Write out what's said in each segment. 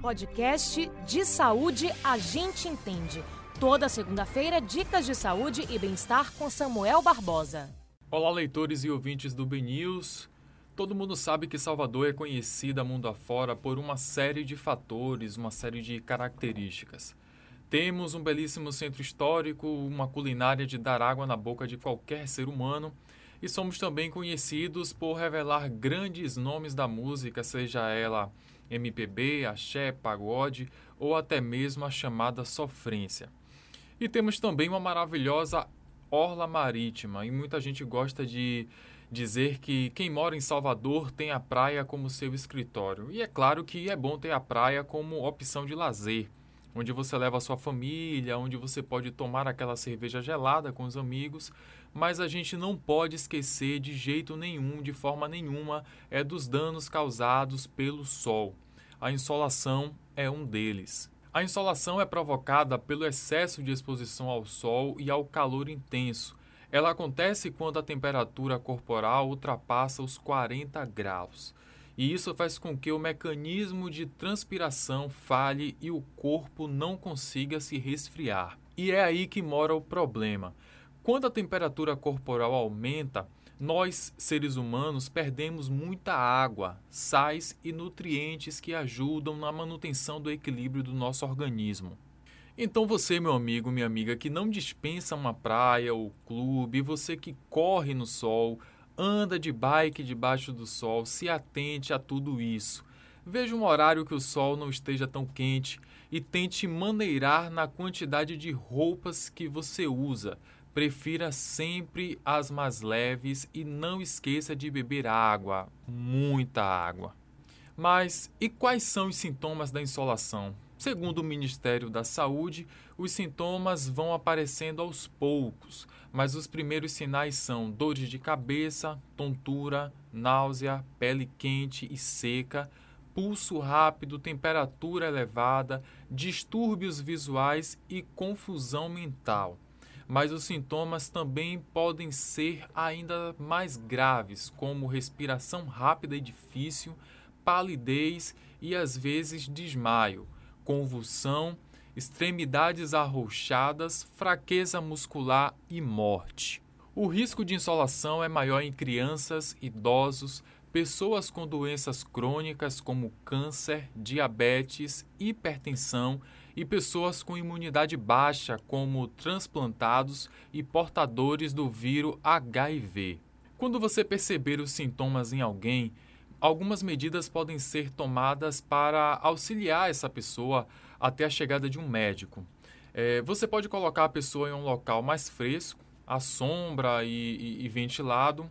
podcast de saúde a gente entende. Toda segunda-feira, dicas de saúde e bem-estar com Samuel Barbosa. Olá, leitores e ouvintes do BNews. Todo mundo sabe que Salvador é conhecida mundo afora por uma série de fatores, uma série de características. Temos um belíssimo centro histórico, uma culinária de dar água na boca de qualquer ser humano e somos também conhecidos por revelar grandes nomes da música, seja ela MPB, axé, pagode ou até mesmo a chamada sofrência. E temos também uma maravilhosa orla marítima e muita gente gosta de dizer que quem mora em Salvador tem a praia como seu escritório. E é claro que é bom ter a praia como opção de lazer onde você leva a sua família, onde você pode tomar aquela cerveja gelada com os amigos, mas a gente não pode esquecer de jeito nenhum, de forma nenhuma, é dos danos causados pelo sol. A insolação é um deles. A insolação é provocada pelo excesso de exposição ao sol e ao calor intenso. Ela acontece quando a temperatura corporal ultrapassa os 40 graus e isso faz com que o mecanismo de transpiração falhe e o corpo não consiga se resfriar. E é aí que mora o problema. Quando a temperatura corporal aumenta, nós, seres humanos, perdemos muita água, sais e nutrientes que ajudam na manutenção do equilíbrio do nosso organismo. Então você, meu amigo, minha amiga, que não dispensa uma praia ou clube, você que corre no sol, anda de bike debaixo do sol, se atente a tudo isso. Veja um horário que o sol não esteja tão quente e tente maneirar na quantidade de roupas que você usa. Prefira sempre as mais leves e não esqueça de beber água, muita água. Mas e quais são os sintomas da insolação? Segundo o Ministério da Saúde, os sintomas vão aparecendo aos poucos, mas os primeiros sinais são dores de cabeça, tontura, náusea, pele quente e seca, pulso rápido, temperatura elevada, distúrbios visuais e confusão mental. Mas os sintomas também podem ser ainda mais graves, como respiração rápida e difícil, palidez e às vezes desmaio convulsão, extremidades arrochadas, fraqueza muscular e morte. O risco de insolação é maior em crianças, idosos, pessoas com doenças crônicas como câncer, diabetes, hipertensão e pessoas com imunidade baixa, como transplantados e portadores do vírus HIV. Quando você perceber os sintomas em alguém, algumas medidas podem ser tomadas para auxiliar essa pessoa até a chegada de um médico. É, você pode colocar a pessoa em um local mais fresco, à sombra e, e, e ventilado,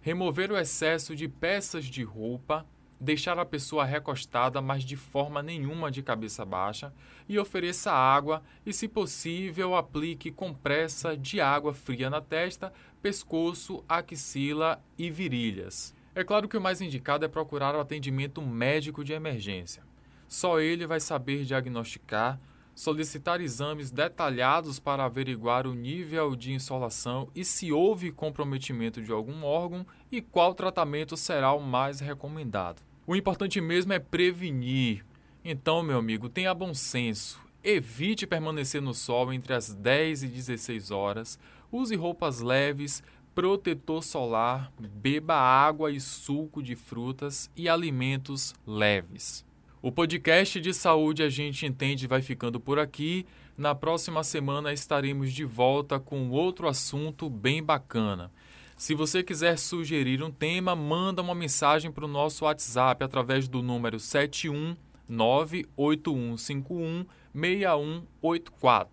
remover o excesso de peças de roupa, deixar a pessoa recostada, mas de forma nenhuma de cabeça baixa, e ofereça água e, se possível, aplique compressa de água fria na testa, pescoço, axila e virilhas. É claro que o mais indicado é procurar o atendimento médico de emergência. Só ele vai saber diagnosticar, solicitar exames detalhados para averiguar o nível de insolação e se houve comprometimento de algum órgão e qual tratamento será o mais recomendado. O importante mesmo é prevenir. Então, meu amigo, tenha bom senso. Evite permanecer no sol entre as 10 e 16 horas. Use roupas leves, protetor solar, beba água e suco de frutas e alimentos leves. O podcast de saúde a gente entende vai ficando por aqui. Na próxima semana estaremos de volta com outro assunto bem bacana. Se você quiser sugerir um tema, manda uma mensagem para o nosso WhatsApp através do número 71981516184.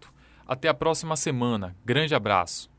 Até a próxima semana. Grande abraço.